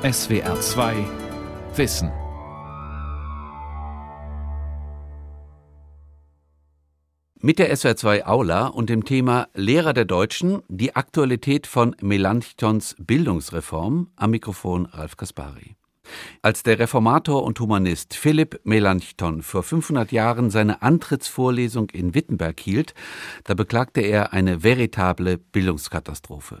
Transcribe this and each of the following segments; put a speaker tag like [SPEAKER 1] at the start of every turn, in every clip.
[SPEAKER 1] SWR 2 Wissen.
[SPEAKER 2] Mit der SWR 2 Aula und dem Thema Lehrer der Deutschen, die Aktualität von Melanchthons Bildungsreform am Mikrofon Ralf Kaspari. Als der Reformator und Humanist Philipp Melanchthon vor 500 Jahren seine Antrittsvorlesung in Wittenberg hielt, da beklagte er eine veritable Bildungskatastrophe.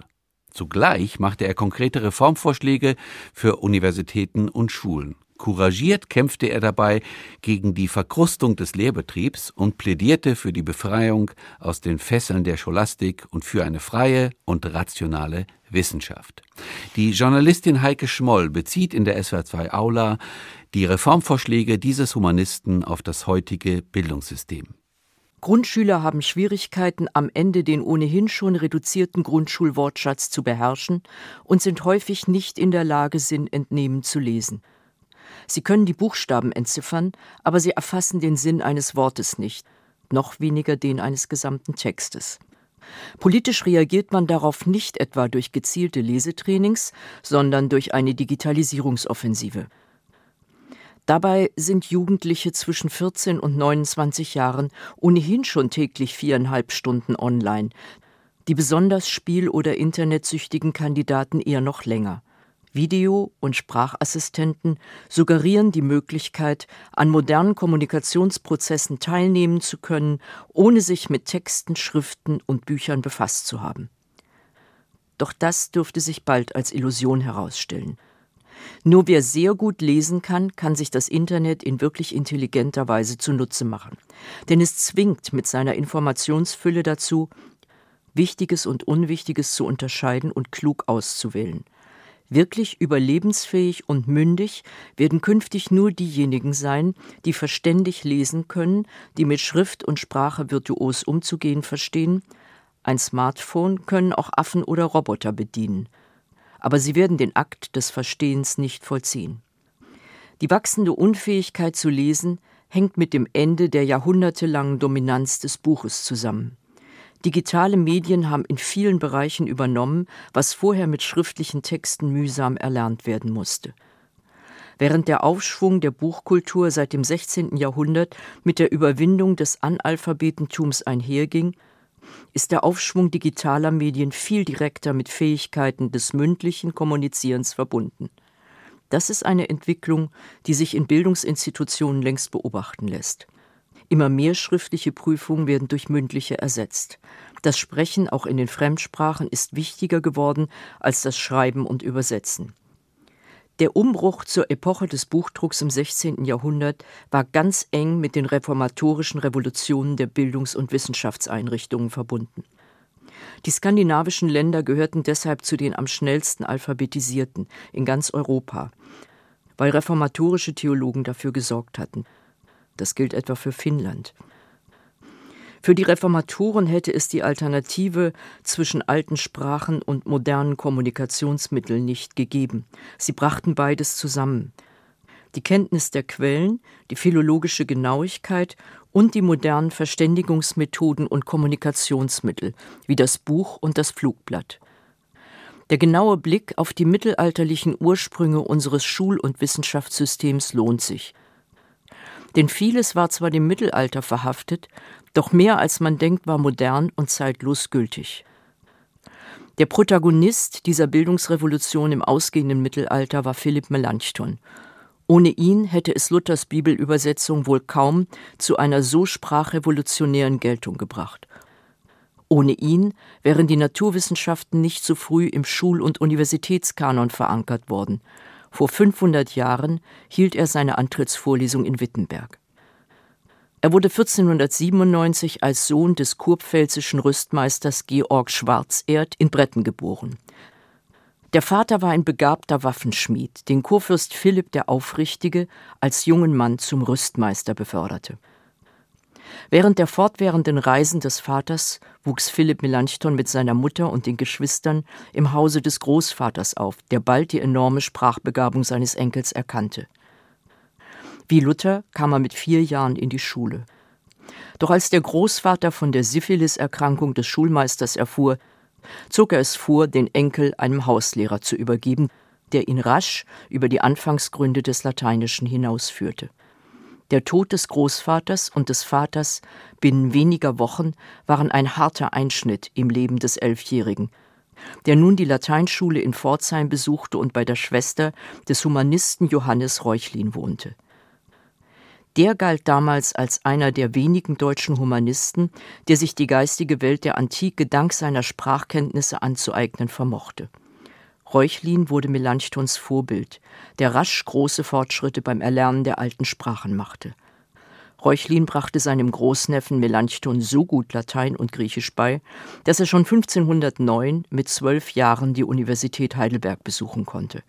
[SPEAKER 2] Zugleich machte er konkrete Reformvorschläge für Universitäten und Schulen. Couragiert kämpfte er dabei gegen die Verkrustung des Lehrbetriebs und plädierte für die Befreiung aus den Fesseln der Scholastik und für eine freie und rationale Wissenschaft. Die Journalistin Heike Schmoll bezieht in der SWR2 Aula die Reformvorschläge dieses Humanisten auf das heutige Bildungssystem.
[SPEAKER 3] Grundschüler haben Schwierigkeiten, am Ende den ohnehin schon reduzierten Grundschulwortschatz zu beherrschen und sind häufig nicht in der Lage, Sinn entnehmen zu lesen. Sie können die Buchstaben entziffern, aber sie erfassen den Sinn eines Wortes nicht, noch weniger den eines gesamten Textes. Politisch reagiert man darauf nicht etwa durch gezielte Lesetrainings, sondern durch eine Digitalisierungsoffensive. Dabei sind Jugendliche zwischen 14 und 29 Jahren ohnehin schon täglich viereinhalb Stunden online, die besonders spiel- oder internetsüchtigen Kandidaten eher noch länger. Video- und Sprachassistenten suggerieren die Möglichkeit, an modernen Kommunikationsprozessen teilnehmen zu können, ohne sich mit Texten, Schriften und Büchern befasst zu haben. Doch das dürfte sich bald als Illusion herausstellen. Nur wer sehr gut lesen kann, kann sich das Internet in wirklich intelligenter Weise zunutze machen. Denn es zwingt mit seiner Informationsfülle dazu, Wichtiges und Unwichtiges zu unterscheiden und klug auszuwählen. Wirklich überlebensfähig und mündig werden künftig nur diejenigen sein, die verständig lesen können, die mit Schrift und Sprache virtuos umzugehen verstehen. Ein Smartphone können auch Affen oder Roboter bedienen. Aber sie werden den Akt des Verstehens nicht vollziehen. Die wachsende Unfähigkeit zu lesen hängt mit dem Ende der jahrhundertelangen Dominanz des Buches zusammen. Digitale Medien haben in vielen Bereichen übernommen, was vorher mit schriftlichen Texten mühsam erlernt werden musste. Während der Aufschwung der Buchkultur seit dem 16. Jahrhundert mit der Überwindung des Analphabetentums einherging, ist der Aufschwung digitaler Medien viel direkter mit Fähigkeiten des mündlichen Kommunizierens verbunden. Das ist eine Entwicklung, die sich in Bildungsinstitutionen längst beobachten lässt. Immer mehr schriftliche Prüfungen werden durch mündliche ersetzt. Das Sprechen auch in den Fremdsprachen ist wichtiger geworden als das Schreiben und Übersetzen. Der Umbruch zur Epoche des Buchdrucks im 16. Jahrhundert war ganz eng mit den reformatorischen Revolutionen der Bildungs- und Wissenschaftseinrichtungen verbunden. Die skandinavischen Länder gehörten deshalb zu den am schnellsten alphabetisierten in ganz Europa, weil reformatorische Theologen dafür gesorgt hatten. Das gilt etwa für Finnland. Für die Reformatoren hätte es die Alternative zwischen alten Sprachen und modernen Kommunikationsmitteln nicht gegeben. Sie brachten beides zusammen. Die Kenntnis der Quellen, die philologische Genauigkeit und die modernen Verständigungsmethoden und Kommunikationsmittel, wie das Buch und das Flugblatt. Der genaue Blick auf die mittelalterlichen Ursprünge unseres Schul- und Wissenschaftssystems lohnt sich. Denn vieles war zwar dem Mittelalter verhaftet, doch mehr als man denkt war modern und zeitlos gültig. Der Protagonist dieser Bildungsrevolution im ausgehenden Mittelalter war Philipp Melanchthon. Ohne ihn hätte es Luthers Bibelübersetzung wohl kaum zu einer so sprachrevolutionären Geltung gebracht. Ohne ihn wären die Naturwissenschaften nicht so früh im Schul- und Universitätskanon verankert worden. Vor 500 Jahren hielt er seine Antrittsvorlesung in Wittenberg. Er wurde 1497 als Sohn des kurpfälzischen Rüstmeisters Georg Schwarzerd in Bretten geboren. Der Vater war ein begabter Waffenschmied, den Kurfürst Philipp der Aufrichtige als jungen Mann zum Rüstmeister beförderte. Während der fortwährenden Reisen des Vaters wuchs Philipp Melanchthon mit seiner Mutter und den Geschwistern im Hause des Großvaters auf, der bald die enorme Sprachbegabung seines Enkels erkannte. Wie Luther kam er mit vier Jahren in die Schule. Doch als der Großvater von der Syphiliserkrankung des Schulmeisters erfuhr, zog er es vor, den Enkel einem Hauslehrer zu übergeben, der ihn rasch über die Anfangsgründe des Lateinischen hinausführte. Der Tod des Großvaters und des Vaters binnen weniger Wochen waren ein harter Einschnitt im Leben des Elfjährigen, der nun die Lateinschule in Pforzheim besuchte und bei der Schwester des Humanisten Johannes Reuchlin wohnte. Der galt damals als einer der wenigen deutschen Humanisten, der sich die geistige Welt der Antike dank seiner Sprachkenntnisse anzueignen vermochte. Reuchlin wurde Melanchthons Vorbild, der rasch große Fortschritte beim Erlernen der alten Sprachen machte. Reuchlin brachte seinem Großneffen Melanchthon so gut Latein und Griechisch bei, dass er schon 1509 mit zwölf Jahren die Universität Heidelberg besuchen konnte.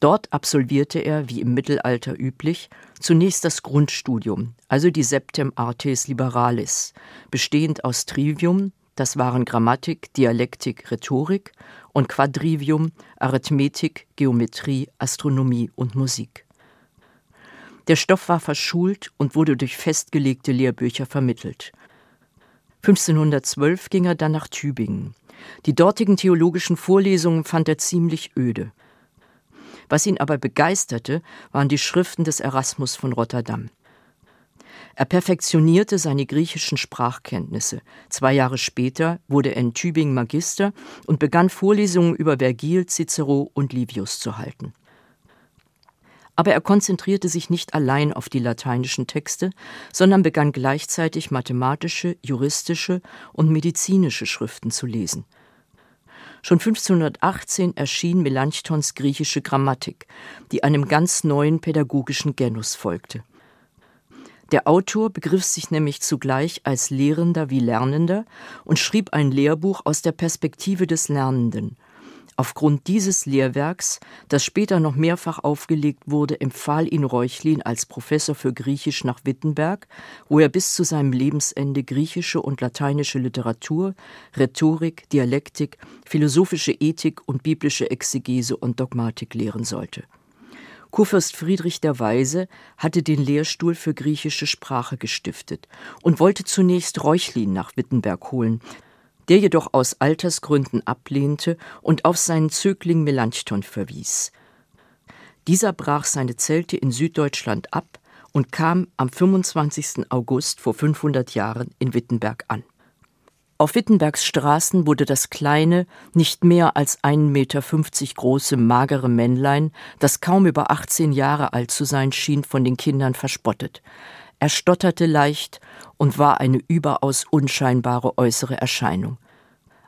[SPEAKER 3] Dort absolvierte er, wie im Mittelalter üblich, zunächst das Grundstudium, also die Septem Artes Liberalis, bestehend aus Trivium, das waren Grammatik, Dialektik, Rhetorik, und Quadrivium, Arithmetik, Geometrie, Astronomie und Musik. Der Stoff war verschult und wurde durch festgelegte Lehrbücher vermittelt. 1512 ging er dann nach Tübingen. Die dortigen theologischen Vorlesungen fand er ziemlich öde. Was ihn aber begeisterte, waren die Schriften des Erasmus von Rotterdam. Er perfektionierte seine griechischen Sprachkenntnisse. Zwei Jahre später wurde er in Tübingen Magister und begann Vorlesungen über Vergil, Cicero und Livius zu halten. Aber er konzentrierte sich nicht allein auf die lateinischen Texte, sondern begann gleichzeitig mathematische, juristische und medizinische Schriften zu lesen. Schon 1518 erschien Melanchthons griechische Grammatik, die einem ganz neuen pädagogischen Genus folgte. Der Autor begriff sich nämlich zugleich als Lehrender wie Lernender und schrieb ein Lehrbuch aus der Perspektive des Lernenden. Aufgrund dieses Lehrwerks, das später noch mehrfach aufgelegt wurde, empfahl ihn Reuchlin als Professor für Griechisch nach Wittenberg, wo er bis zu seinem Lebensende griechische und lateinische Literatur, Rhetorik, Dialektik, philosophische Ethik und biblische Exegese und Dogmatik lehren sollte. Kurfürst Friedrich der Weise hatte den Lehrstuhl für griechische Sprache gestiftet und wollte zunächst Reuchlin nach Wittenberg holen, der jedoch aus Altersgründen ablehnte und auf seinen Zögling Melanchthon verwies. Dieser brach seine Zelte in Süddeutschland ab und kam am 25. August vor 500 Jahren in Wittenberg an. Auf Wittenbergs Straßen wurde das kleine, nicht mehr als 1,50 Meter große, magere Männlein, das kaum über 18 Jahre alt zu sein schien, von den Kindern verspottet. Er stotterte leicht und war eine überaus unscheinbare äußere Erscheinung.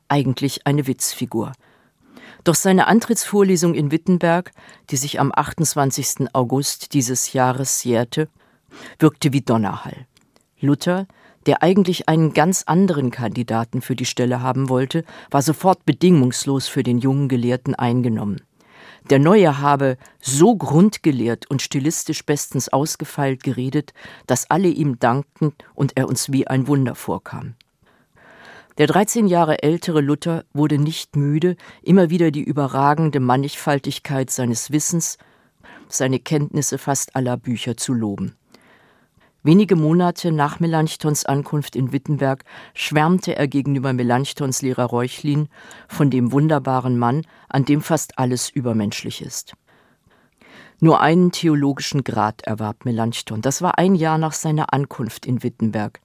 [SPEAKER 3] Eigentlich eine Witzfigur. Doch seine Antrittsvorlesung in Wittenberg, die sich am 28. August dieses Jahres jährte, wirkte wie Donnerhall. Luther, der eigentlich einen ganz anderen Kandidaten für die Stelle haben wollte, war sofort bedingungslos für den jungen Gelehrten eingenommen. Der Neue habe so grundgelehrt und stilistisch bestens ausgefeilt geredet, dass alle ihm dankten und er uns wie ein Wunder vorkam. Der 13 Jahre ältere Luther wurde nicht müde, immer wieder die überragende Mannigfaltigkeit seines Wissens, seine Kenntnisse fast aller Bücher zu loben. Wenige Monate nach Melanchthons Ankunft in Wittenberg schwärmte er gegenüber Melanchthons Lehrer Reuchlin von dem wunderbaren Mann, an dem fast alles übermenschlich ist. Nur einen theologischen Grad erwarb Melanchthon. Das war ein Jahr nach seiner Ankunft in Wittenberg.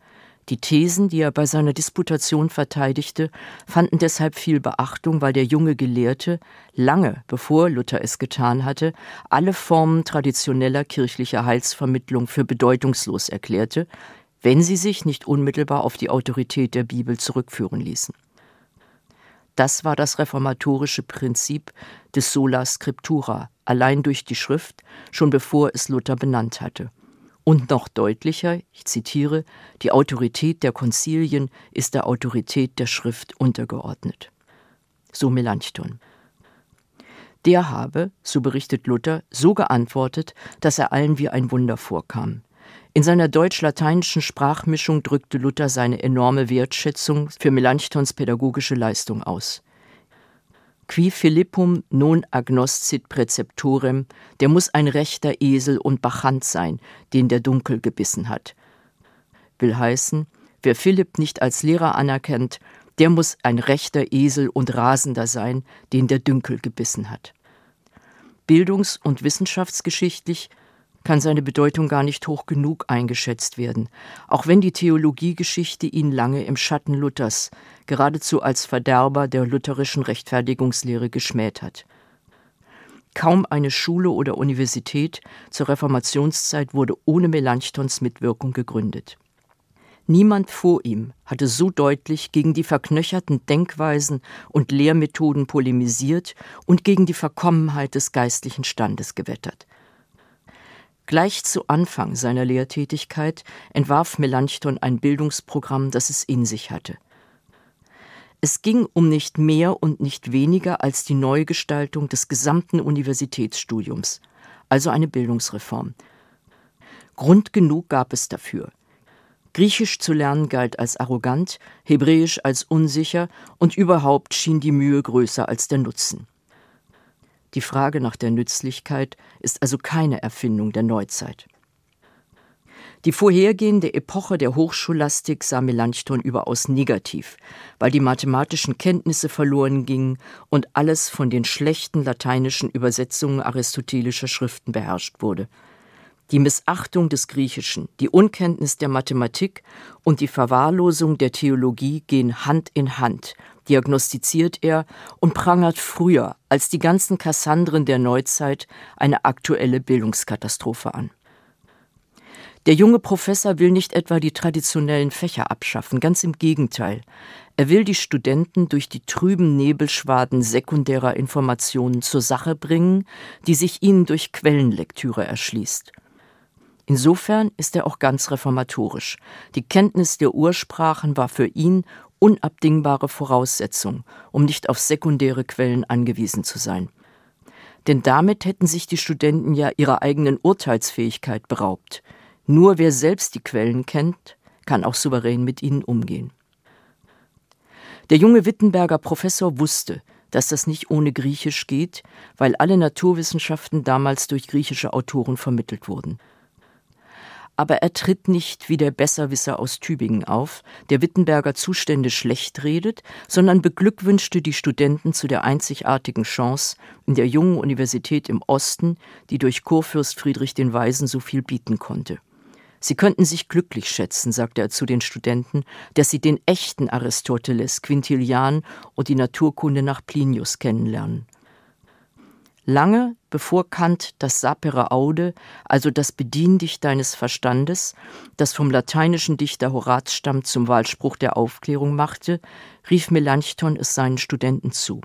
[SPEAKER 3] Die Thesen, die er bei seiner Disputation verteidigte, fanden deshalb viel Beachtung, weil der junge Gelehrte lange bevor Luther es getan hatte, alle Formen traditioneller kirchlicher Heilsvermittlung für bedeutungslos erklärte, wenn sie sich nicht unmittelbar auf die Autorität der Bibel zurückführen ließen. Das war das reformatorische Prinzip des sola scriptura, allein durch die Schrift, schon bevor es Luther benannt hatte. Und noch deutlicher, ich zitiere, die Autorität der Konzilien ist der Autorität der Schrift untergeordnet. So Melanchthon. Der habe, so berichtet Luther, so geantwortet, dass er allen wie ein Wunder vorkam. In seiner deutsch-lateinischen Sprachmischung drückte Luther seine enorme Wertschätzung für Melanchthons pädagogische Leistung aus qui Philippum non agnoscit preceptorem, der muss ein rechter Esel und Bachant sein, den der Dunkel gebissen hat. Will heißen, wer Philipp nicht als Lehrer anerkennt, der muss ein rechter Esel und Rasender sein, den der Dünkel gebissen hat. Bildungs- und wissenschaftsgeschichtlich kann seine Bedeutung gar nicht hoch genug eingeschätzt werden, auch wenn die Theologiegeschichte ihn lange im Schatten Luthers, geradezu als Verderber der lutherischen Rechtfertigungslehre geschmäht hat. Kaum eine Schule oder Universität zur Reformationszeit wurde ohne Melanchthons Mitwirkung gegründet. Niemand vor ihm hatte so deutlich gegen die verknöcherten Denkweisen und Lehrmethoden polemisiert und gegen die Verkommenheit des geistlichen Standes gewettert. Gleich zu Anfang seiner Lehrtätigkeit entwarf Melanchthon ein Bildungsprogramm, das es in sich hatte. Es ging um nicht mehr und nicht weniger als die Neugestaltung des gesamten Universitätsstudiums, also eine Bildungsreform. Grund genug gab es dafür. Griechisch zu lernen galt als arrogant, Hebräisch als unsicher und überhaupt schien die Mühe größer als der Nutzen. Die Frage nach der Nützlichkeit ist also keine Erfindung der Neuzeit. Die vorhergehende Epoche der Hochschullastik sah Melanchthon überaus negativ, weil die mathematischen Kenntnisse verloren gingen und alles von den schlechten lateinischen Übersetzungen aristotelischer Schriften beherrscht wurde. Die Missachtung des Griechischen, die Unkenntnis der Mathematik und die Verwahrlosung der Theologie gehen Hand in Hand, diagnostiziert er und prangert früher als die ganzen Kassandren der Neuzeit eine aktuelle Bildungskatastrophe an. Der junge Professor will nicht etwa die traditionellen Fächer abschaffen, ganz im Gegenteil. Er will die Studenten durch die trüben Nebelschwaden sekundärer Informationen zur Sache bringen, die sich ihnen durch Quellenlektüre erschließt. Insofern ist er auch ganz reformatorisch. Die Kenntnis der Ursprachen war für ihn unabdingbare Voraussetzung, um nicht auf sekundäre Quellen angewiesen zu sein. Denn damit hätten sich die Studenten ja ihrer eigenen Urteilsfähigkeit beraubt. Nur wer selbst die Quellen kennt, kann auch souverän mit ihnen umgehen. Der junge Wittenberger Professor wusste, dass das nicht ohne Griechisch geht, weil alle Naturwissenschaften damals durch griechische Autoren vermittelt wurden aber er tritt nicht wie der Besserwisser aus Tübingen auf, der Wittenberger Zustände schlecht redet, sondern beglückwünschte die Studenten zu der einzigartigen Chance in der jungen Universität im Osten, die durch Kurfürst Friedrich den Weisen so viel bieten konnte. Sie könnten sich glücklich schätzen, sagte er zu den Studenten, dass sie den echten Aristoteles, Quintilian und die Naturkunde nach Plinius kennenlernen. Lange bevor Kant das sapere aude, also das Bedien dich deines Verstandes, das vom lateinischen Dichter Horaz stammt, zum Wahlspruch der Aufklärung machte, rief Melanchthon es seinen Studenten zu.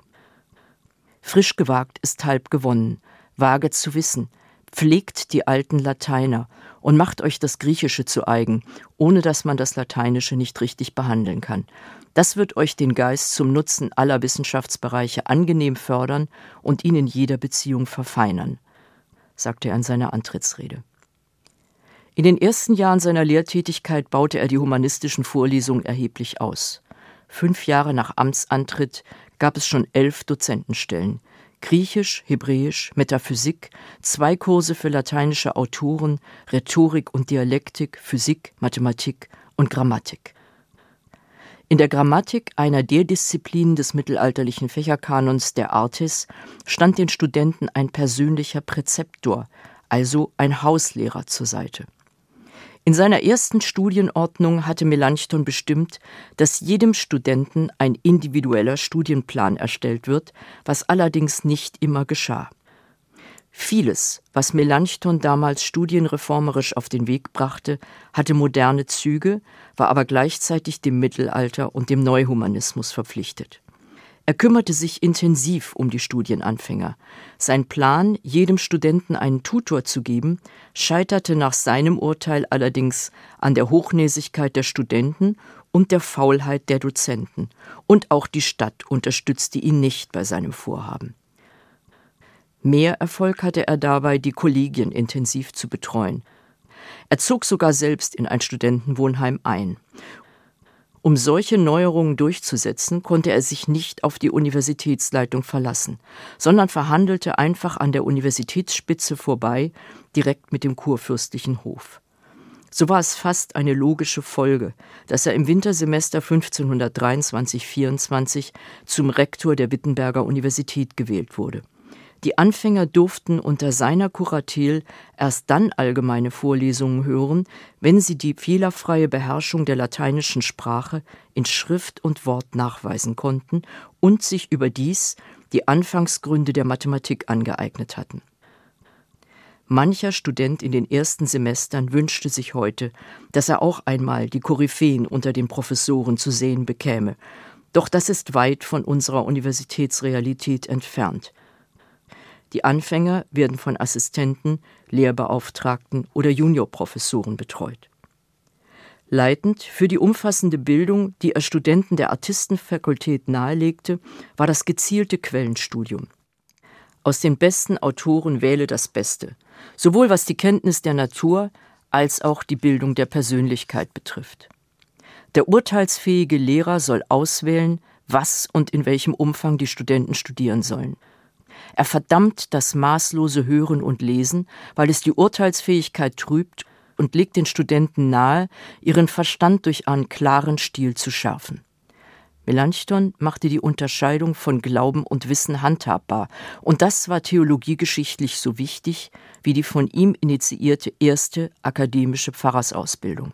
[SPEAKER 3] Frisch gewagt ist halb gewonnen, wage zu wissen, pflegt die alten Lateiner und macht euch das Griechische zu eigen, ohne dass man das Lateinische nicht richtig behandeln kann. Das wird euch den Geist zum Nutzen aller Wissenschaftsbereiche angenehm fördern und ihn in jeder Beziehung verfeinern, sagte er in seiner Antrittsrede. In den ersten Jahren seiner Lehrtätigkeit baute er die humanistischen Vorlesungen erheblich aus. Fünf Jahre nach Amtsantritt gab es schon elf Dozentenstellen. Griechisch, Hebräisch, Metaphysik, zwei Kurse für lateinische Autoren, Rhetorik und Dialektik, Physik, Mathematik und Grammatik. In der Grammatik, einer der Disziplinen des mittelalterlichen Fächerkanons der Artis, stand den Studenten ein persönlicher Präzeptor, also ein Hauslehrer zur Seite. In seiner ersten Studienordnung hatte Melanchthon bestimmt, dass jedem Studenten ein individueller Studienplan erstellt wird, was allerdings nicht immer geschah. Vieles, was Melanchthon damals studienreformerisch auf den Weg brachte, hatte moderne Züge, war aber gleichzeitig dem Mittelalter und dem Neuhumanismus verpflichtet. Er kümmerte sich intensiv um die Studienanfänger. Sein Plan, jedem Studenten einen Tutor zu geben, scheiterte nach seinem Urteil allerdings an der Hochnäsigkeit der Studenten und der Faulheit der Dozenten, und auch die Stadt unterstützte ihn nicht bei seinem Vorhaben. Mehr Erfolg hatte er dabei, die Kollegien intensiv zu betreuen. Er zog sogar selbst in ein Studentenwohnheim ein. Um solche Neuerungen durchzusetzen, konnte er sich nicht auf die Universitätsleitung verlassen, sondern verhandelte einfach an der Universitätsspitze vorbei, direkt mit dem kurfürstlichen Hof. So war es fast eine logische Folge, dass er im Wintersemester 1523-24 zum Rektor der Wittenberger Universität gewählt wurde. Die Anfänger durften unter seiner Kuratel erst dann allgemeine Vorlesungen hören, wenn sie die fehlerfreie Beherrschung der lateinischen Sprache in Schrift und Wort nachweisen konnten und sich überdies die Anfangsgründe der Mathematik angeeignet hatten. Mancher Student in den ersten Semestern wünschte sich heute, dass er auch einmal die Koryphäen unter den Professoren zu sehen bekäme, doch das ist weit von unserer Universitätsrealität entfernt. Die Anfänger werden von Assistenten, Lehrbeauftragten oder Juniorprofessoren betreut. Leitend für die umfassende Bildung, die er Studenten der Artistenfakultät nahelegte, war das gezielte Quellenstudium. Aus den besten Autoren wähle das Beste, sowohl was die Kenntnis der Natur als auch die Bildung der Persönlichkeit betrifft. Der urteilsfähige Lehrer soll auswählen, was und in welchem Umfang die Studenten studieren sollen. Er verdammt das maßlose Hören und Lesen, weil es die Urteilsfähigkeit trübt und legt den Studenten nahe, ihren Verstand durch einen klaren Stil zu schärfen. Melanchthon machte die Unterscheidung von Glauben und Wissen handhabbar, und das war theologiegeschichtlich so wichtig wie die von ihm initiierte erste akademische Pfarrersausbildung.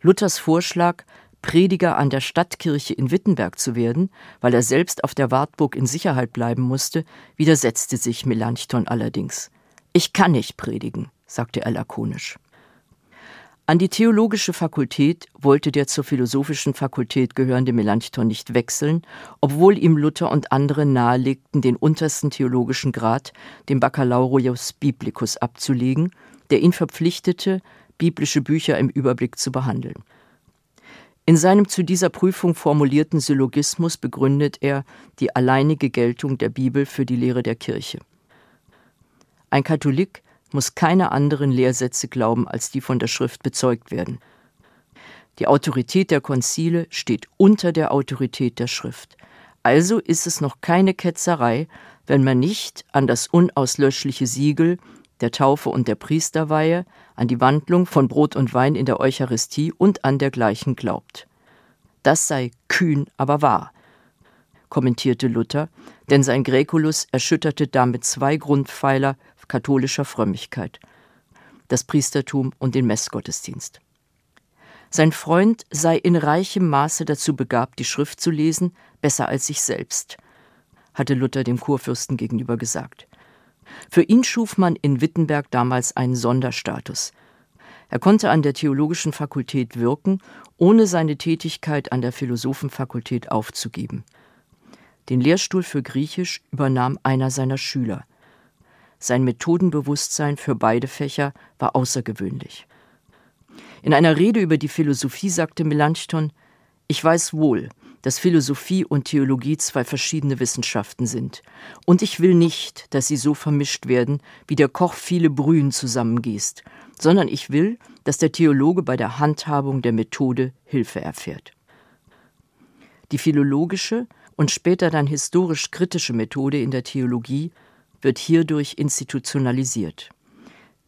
[SPEAKER 3] Luthers Vorschlag, Prediger an der Stadtkirche in Wittenberg zu werden, weil er selbst auf der Wartburg in Sicherheit bleiben musste, widersetzte sich Melanchthon allerdings. Ich kann nicht predigen, sagte er lakonisch. An die theologische Fakultät wollte der zur philosophischen Fakultät gehörende Melanchthon nicht wechseln, obwohl ihm Luther und andere nahelegten, den untersten theologischen Grad, den Baccalaureus Biblicus, abzulegen, der ihn verpflichtete, biblische Bücher im Überblick zu behandeln. In seinem zu dieser Prüfung formulierten Syllogismus begründet er die alleinige Geltung der Bibel für die Lehre der Kirche. Ein Katholik muss keine anderen Lehrsätze glauben, als die von der Schrift bezeugt werden. Die Autorität der Konzile steht unter der Autorität der Schrift. Also ist es noch keine Ketzerei, wenn man nicht an das unauslöschliche Siegel der Taufe und der Priesterweihe, an die Wandlung von Brot und Wein in der Eucharistie und an dergleichen glaubt. Das sei kühn, aber wahr, kommentierte Luther, denn sein Gräkulus erschütterte damit zwei Grundpfeiler katholischer Frömmigkeit, das Priestertum und den Messgottesdienst. Sein Freund sei in reichem Maße dazu begabt, die Schrift zu lesen, besser als sich selbst, hatte Luther dem Kurfürsten gegenüber gesagt. Für ihn schuf man in Wittenberg damals einen Sonderstatus. Er konnte an der theologischen Fakultät wirken, ohne seine Tätigkeit an der Philosophenfakultät aufzugeben. Den Lehrstuhl für Griechisch übernahm einer seiner Schüler. Sein Methodenbewusstsein für beide Fächer war außergewöhnlich. In einer Rede über die Philosophie sagte Melanchthon, ich weiß wohl, dass Philosophie und Theologie zwei verschiedene Wissenschaften sind. Und ich will nicht, dass sie so vermischt werden, wie der Koch viele Brühen zusammengießt, sondern ich will, dass der Theologe bei der Handhabung der Methode Hilfe erfährt. Die philologische und später dann historisch kritische Methode in der Theologie wird hierdurch institutionalisiert.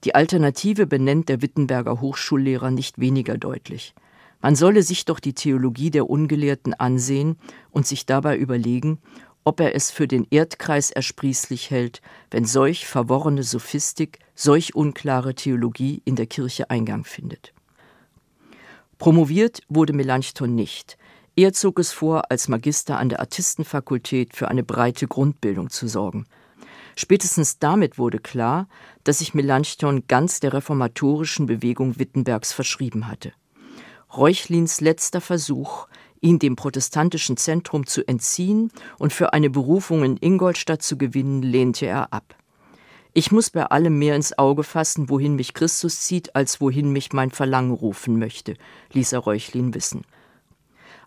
[SPEAKER 3] Die Alternative benennt der Wittenberger Hochschullehrer nicht weniger deutlich. Man solle sich doch die Theologie der Ungelehrten ansehen und sich dabei überlegen, ob er es für den Erdkreis ersprießlich hält, wenn solch verworrene Sophistik, solch unklare Theologie in der Kirche Eingang findet. Promoviert wurde Melanchthon nicht. Er zog es vor, als Magister an der Artistenfakultät für eine breite Grundbildung zu sorgen. Spätestens damit wurde klar, dass sich Melanchthon ganz der reformatorischen Bewegung Wittenbergs verschrieben hatte. Reuchlins letzter Versuch, ihn dem protestantischen Zentrum zu entziehen und für eine Berufung in Ingolstadt zu gewinnen, lehnte er ab. Ich muss bei allem mehr ins Auge fassen, wohin mich Christus zieht, als wohin mich mein Verlangen rufen möchte, ließ er Reuchlin wissen.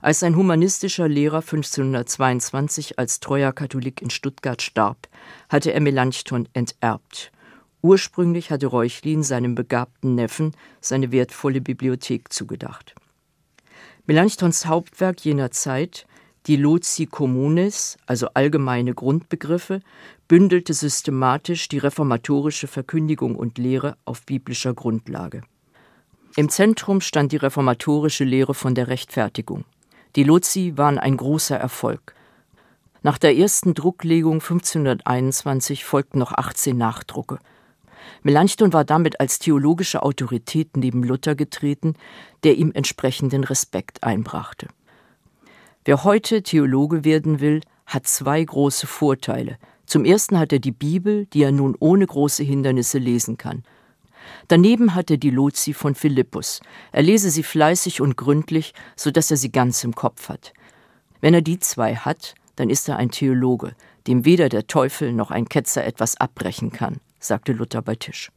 [SPEAKER 3] Als sein humanistischer Lehrer 1522 als treuer Katholik in Stuttgart starb, hatte er Melanchthon enterbt. Ursprünglich hatte Reuchlin seinem begabten Neffen seine wertvolle Bibliothek zugedacht. Melanchthons Hauptwerk jener Zeit, die Loci Communis, also allgemeine Grundbegriffe, bündelte systematisch die reformatorische Verkündigung und Lehre auf biblischer Grundlage. Im Zentrum stand die reformatorische Lehre von der Rechtfertigung. Die Lozi waren ein großer Erfolg. Nach der ersten Drucklegung 1521 folgten noch 18 Nachdrucke. Melanchthon war damit als theologische Autorität neben Luther getreten, der ihm entsprechenden Respekt einbrachte. Wer heute Theologe werden will, hat zwei große Vorteile. Zum ersten hat er die Bibel, die er nun ohne große Hindernisse lesen kann. Daneben hat er die Lozi von Philippus. Er lese sie fleißig und gründlich, so dass er sie ganz im Kopf hat. Wenn er die zwei hat, dann ist er ein Theologe, dem weder der Teufel noch ein Ketzer etwas abbrechen kann, sagte Luther bei Tisch.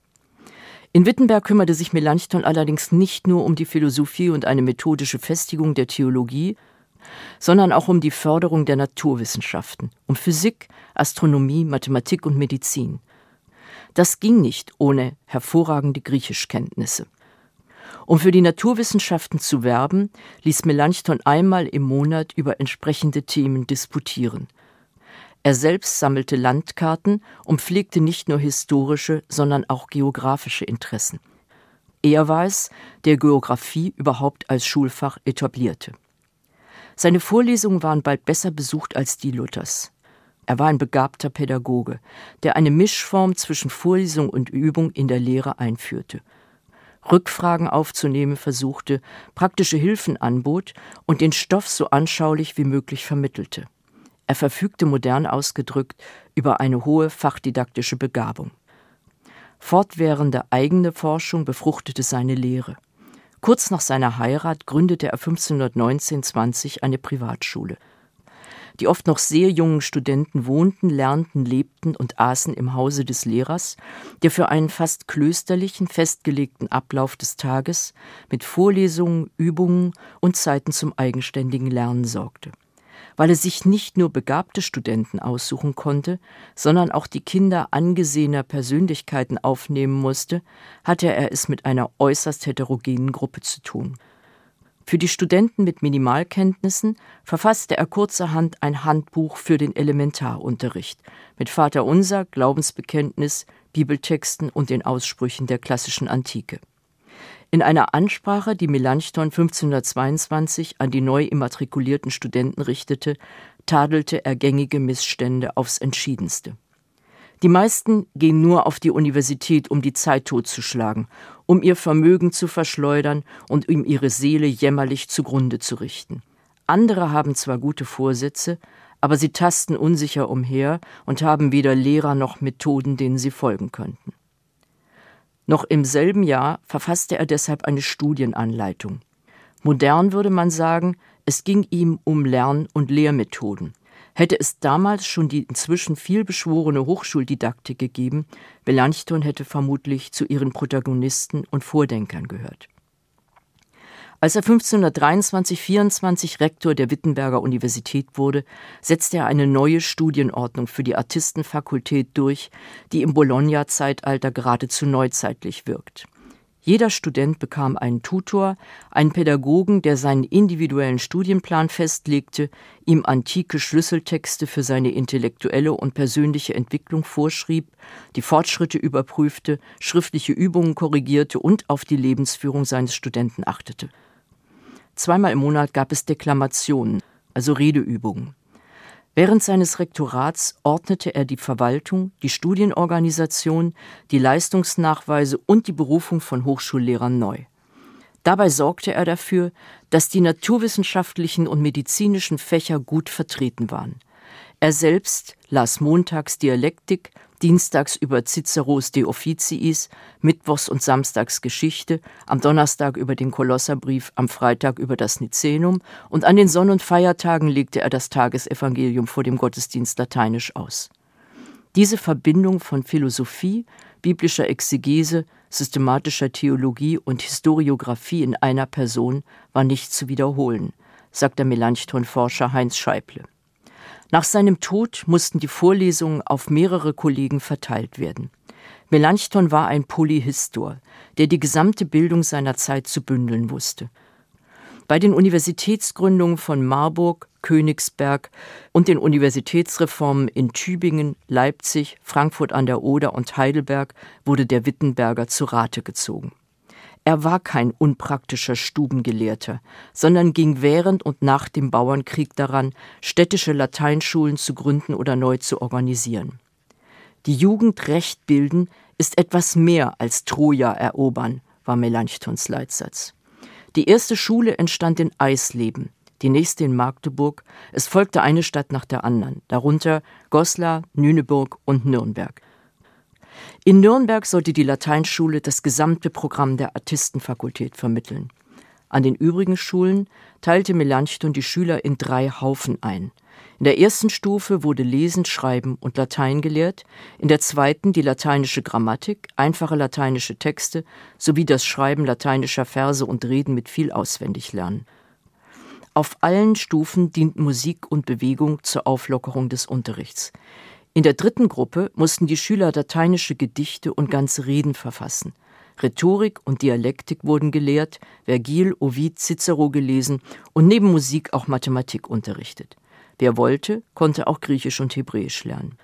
[SPEAKER 3] In Wittenberg kümmerte sich Melanchthon allerdings nicht nur um die Philosophie und eine methodische Festigung der Theologie, sondern auch um die Förderung der Naturwissenschaften, um Physik, Astronomie, Mathematik und Medizin. Das ging nicht ohne hervorragende Griechischkenntnisse. Um für die Naturwissenschaften zu werben, ließ Melanchthon einmal im Monat über entsprechende Themen disputieren. Er selbst sammelte Landkarten und pflegte nicht nur historische, sondern auch geografische Interessen. Er war es, der Geographie überhaupt als Schulfach etablierte. Seine Vorlesungen waren bald besser besucht als die Luthers. Er war ein begabter Pädagoge, der eine Mischform zwischen Vorlesung und Übung in der Lehre einführte. Rückfragen aufzunehmen versuchte, praktische Hilfen anbot und den Stoff so anschaulich wie möglich vermittelte. Er verfügte modern ausgedrückt über eine hohe fachdidaktische Begabung. Fortwährende eigene Forschung befruchtete seine Lehre. Kurz nach seiner Heirat gründete er 1519-20 eine Privatschule. Die oft noch sehr jungen Studenten wohnten, lernten, lebten und aßen im Hause des Lehrers, der für einen fast klösterlichen, festgelegten Ablauf des Tages mit Vorlesungen, Übungen und Zeiten zum eigenständigen Lernen sorgte weil er sich nicht nur begabte Studenten aussuchen konnte, sondern auch die Kinder angesehener Persönlichkeiten aufnehmen musste, hatte er es mit einer äußerst heterogenen Gruppe zu tun. Für die Studenten mit Minimalkenntnissen verfasste er kurzerhand ein Handbuch für den Elementarunterricht mit Vater Unser, Glaubensbekenntnis, Bibeltexten und den Aussprüchen der klassischen Antike. In einer Ansprache, die Melanchthon 1522 an die neu immatrikulierten Studenten richtete, tadelte er gängige Missstände aufs entschiedenste. Die meisten gehen nur auf die Universität, um die Zeit totzuschlagen, um ihr Vermögen zu verschleudern und um ihre Seele jämmerlich zugrunde zu richten. Andere haben zwar gute Vorsätze, aber sie tasten unsicher umher und haben weder Lehrer noch Methoden, denen sie folgen könnten. Noch im selben Jahr verfasste er deshalb eine Studienanleitung. Modern würde man sagen, es ging ihm um Lern- und Lehrmethoden. Hätte es damals schon die inzwischen vielbeschworene Hochschuldidaktik gegeben, Melanchthon hätte vermutlich zu ihren Protagonisten und Vordenkern gehört. Als er 1523-24 Rektor der Wittenberger Universität wurde, setzte er eine neue Studienordnung für die Artistenfakultät durch, die im Bologna-Zeitalter geradezu neuzeitlich wirkt. Jeder Student bekam einen Tutor, einen Pädagogen, der seinen individuellen Studienplan festlegte, ihm antike Schlüsseltexte für seine intellektuelle und persönliche Entwicklung vorschrieb, die Fortschritte überprüfte, schriftliche Übungen korrigierte und auf die Lebensführung seines Studenten achtete. Zweimal im Monat gab es Deklamationen, also Redeübungen. Während seines Rektorats ordnete er die Verwaltung, die Studienorganisation, die Leistungsnachweise und die Berufung von Hochschullehrern neu. Dabei sorgte er dafür, dass die naturwissenschaftlichen und medizinischen Fächer gut vertreten waren. Er selbst las montags Dialektik, dienstags über Ciceros De Officiis, mittwochs und samstags Geschichte, am Donnerstag über den Kolosserbrief, am Freitag über das Nizenum und an den Sonn- und Feiertagen legte er das Tagesevangelium vor dem Gottesdienst lateinisch aus. Diese Verbindung von Philosophie, biblischer Exegese, systematischer Theologie und Historiographie in einer Person war nicht zu wiederholen, sagt der Melanchthon-Forscher Heinz Scheible. Nach seinem Tod mussten die Vorlesungen auf mehrere Kollegen verteilt werden. Melanchthon war ein Polyhistor, der die gesamte Bildung seiner Zeit zu bündeln wusste. Bei den Universitätsgründungen von Marburg, Königsberg und den Universitätsreformen in Tübingen, Leipzig, Frankfurt an der Oder und Heidelberg wurde der Wittenberger zu Rate gezogen. Er war kein unpraktischer Stubengelehrter, sondern ging während und nach dem Bauernkrieg daran, städtische Lateinschulen zu gründen oder neu zu organisieren. Die Jugend recht bilden ist etwas mehr als Troja erobern, war Melanchthons Leitsatz. Die erste Schule entstand in Eisleben, die nächste in Magdeburg. Es folgte eine Stadt nach der anderen, darunter Goslar, Nüneburg und Nürnberg. In Nürnberg sollte die Lateinschule das gesamte Programm der Artistenfakultät vermitteln. An den übrigen Schulen teilte Melanchthon die Schüler in drei Haufen ein. In der ersten Stufe wurde Lesen, Schreiben und Latein gelehrt, in der zweiten die lateinische Grammatik, einfache lateinische Texte sowie das Schreiben lateinischer Verse und Reden mit viel Auswendiglernen. Auf allen Stufen dient Musik und Bewegung zur Auflockerung des Unterrichts. In der dritten Gruppe mussten die Schüler lateinische Gedichte und ganze Reden verfassen. Rhetorik und Dialektik wurden gelehrt, Vergil, Ovid, Cicero gelesen und neben Musik auch Mathematik unterrichtet. Wer wollte, konnte auch Griechisch und Hebräisch lernen.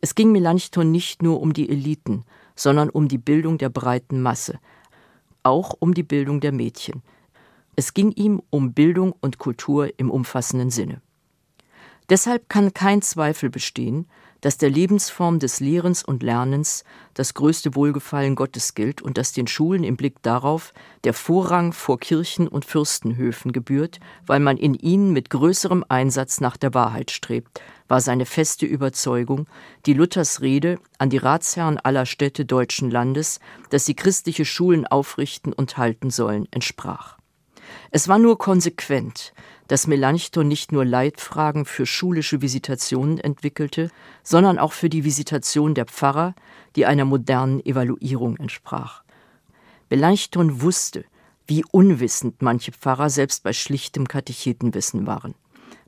[SPEAKER 3] Es ging Melanchthon nicht nur um die Eliten, sondern um die Bildung der breiten Masse, auch um die Bildung der Mädchen. Es ging ihm um Bildung und Kultur im umfassenden Sinne. Deshalb kann kein Zweifel bestehen, dass der Lebensform des Lehrens und Lernens das größte Wohlgefallen Gottes gilt und dass den Schulen im Blick darauf der Vorrang vor Kirchen und Fürstenhöfen gebührt, weil man in ihnen mit größerem Einsatz nach der Wahrheit strebt, war seine feste Überzeugung, die Luthers Rede an die Ratsherren aller Städte deutschen Landes, dass sie christliche Schulen aufrichten und halten sollen, entsprach. Es war nur konsequent, dass Melanchthon nicht nur Leitfragen für schulische Visitationen entwickelte, sondern auch für die Visitation der Pfarrer, die einer modernen Evaluierung entsprach. Melanchthon wusste, wie unwissend manche Pfarrer selbst bei schlichtem Katechetenwissen waren.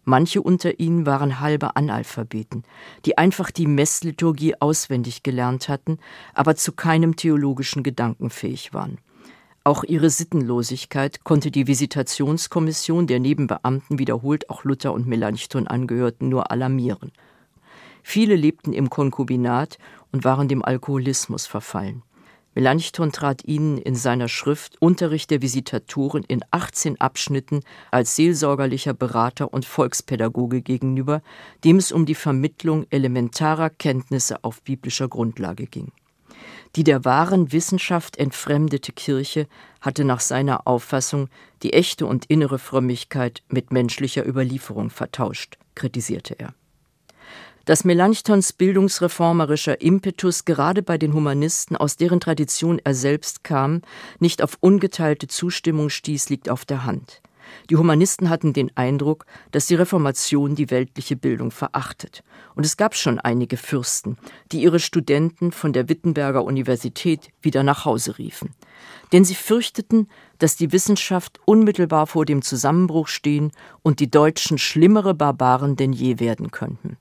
[SPEAKER 3] Manche unter ihnen waren halbe Analphabeten, die einfach die Messliturgie auswendig gelernt hatten, aber zu keinem theologischen Gedanken fähig waren. Auch ihre Sittenlosigkeit konnte die Visitationskommission der Nebenbeamten wiederholt auch Luther und Melanchthon angehörten, nur alarmieren. Viele lebten im Konkubinat und waren dem Alkoholismus verfallen. Melanchthon trat ihnen in seiner Schrift Unterricht der Visitatoren in 18 Abschnitten als seelsorgerlicher Berater und Volkspädagoge gegenüber, dem es um die Vermittlung elementarer Kenntnisse auf biblischer Grundlage ging. Die der wahren Wissenschaft entfremdete Kirche hatte nach seiner Auffassung die echte und innere Frömmigkeit mit menschlicher Überlieferung vertauscht, kritisierte er. Dass Melanchthons bildungsreformerischer Impetus gerade bei den Humanisten, aus deren Tradition er selbst kam, nicht auf ungeteilte Zustimmung stieß, liegt auf der Hand. Die Humanisten hatten den Eindruck, dass die Reformation die weltliche Bildung verachtet. Und es gab schon einige Fürsten, die ihre Studenten von der Wittenberger Universität wieder nach Hause riefen. Denn sie fürchteten, dass die Wissenschaft unmittelbar vor dem Zusammenbruch stehen und die Deutschen schlimmere Barbaren denn je werden könnten.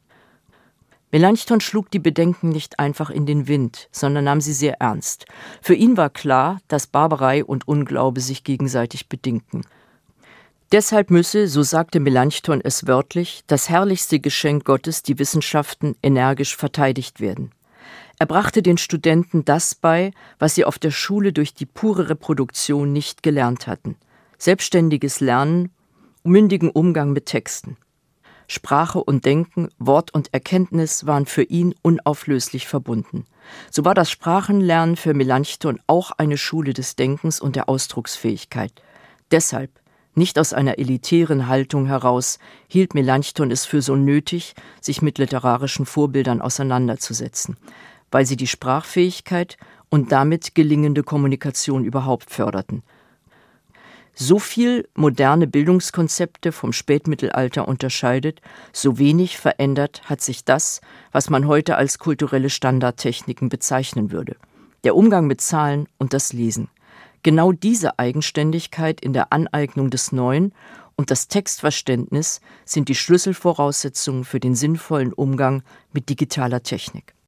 [SPEAKER 3] Melanchthon schlug die Bedenken nicht einfach in den Wind, sondern nahm sie sehr ernst. Für ihn war klar, dass Barbarei und Unglaube sich gegenseitig bedingten. Deshalb müsse, so sagte Melanchthon es wörtlich, das herrlichste Geschenk Gottes, die Wissenschaften, energisch verteidigt werden. Er brachte den Studenten das bei, was sie auf der Schule durch die pure Reproduktion nicht gelernt hatten. Selbstständiges Lernen, mündigen Umgang mit Texten. Sprache und Denken, Wort und Erkenntnis waren für ihn unauflöslich verbunden. So war das Sprachenlernen für Melanchthon auch eine Schule des Denkens und der Ausdrucksfähigkeit. Deshalb nicht aus einer elitären Haltung heraus hielt Melanchthon es für so nötig, sich mit literarischen Vorbildern auseinanderzusetzen, weil sie die Sprachfähigkeit und damit gelingende Kommunikation überhaupt förderten. So viel moderne Bildungskonzepte vom Spätmittelalter unterscheidet, so wenig verändert hat sich das, was man heute als kulturelle Standardtechniken bezeichnen würde. Der Umgang mit Zahlen und das Lesen. Genau diese Eigenständigkeit in der Aneignung des Neuen und das Textverständnis sind die Schlüsselvoraussetzungen für den sinnvollen Umgang mit digitaler Technik.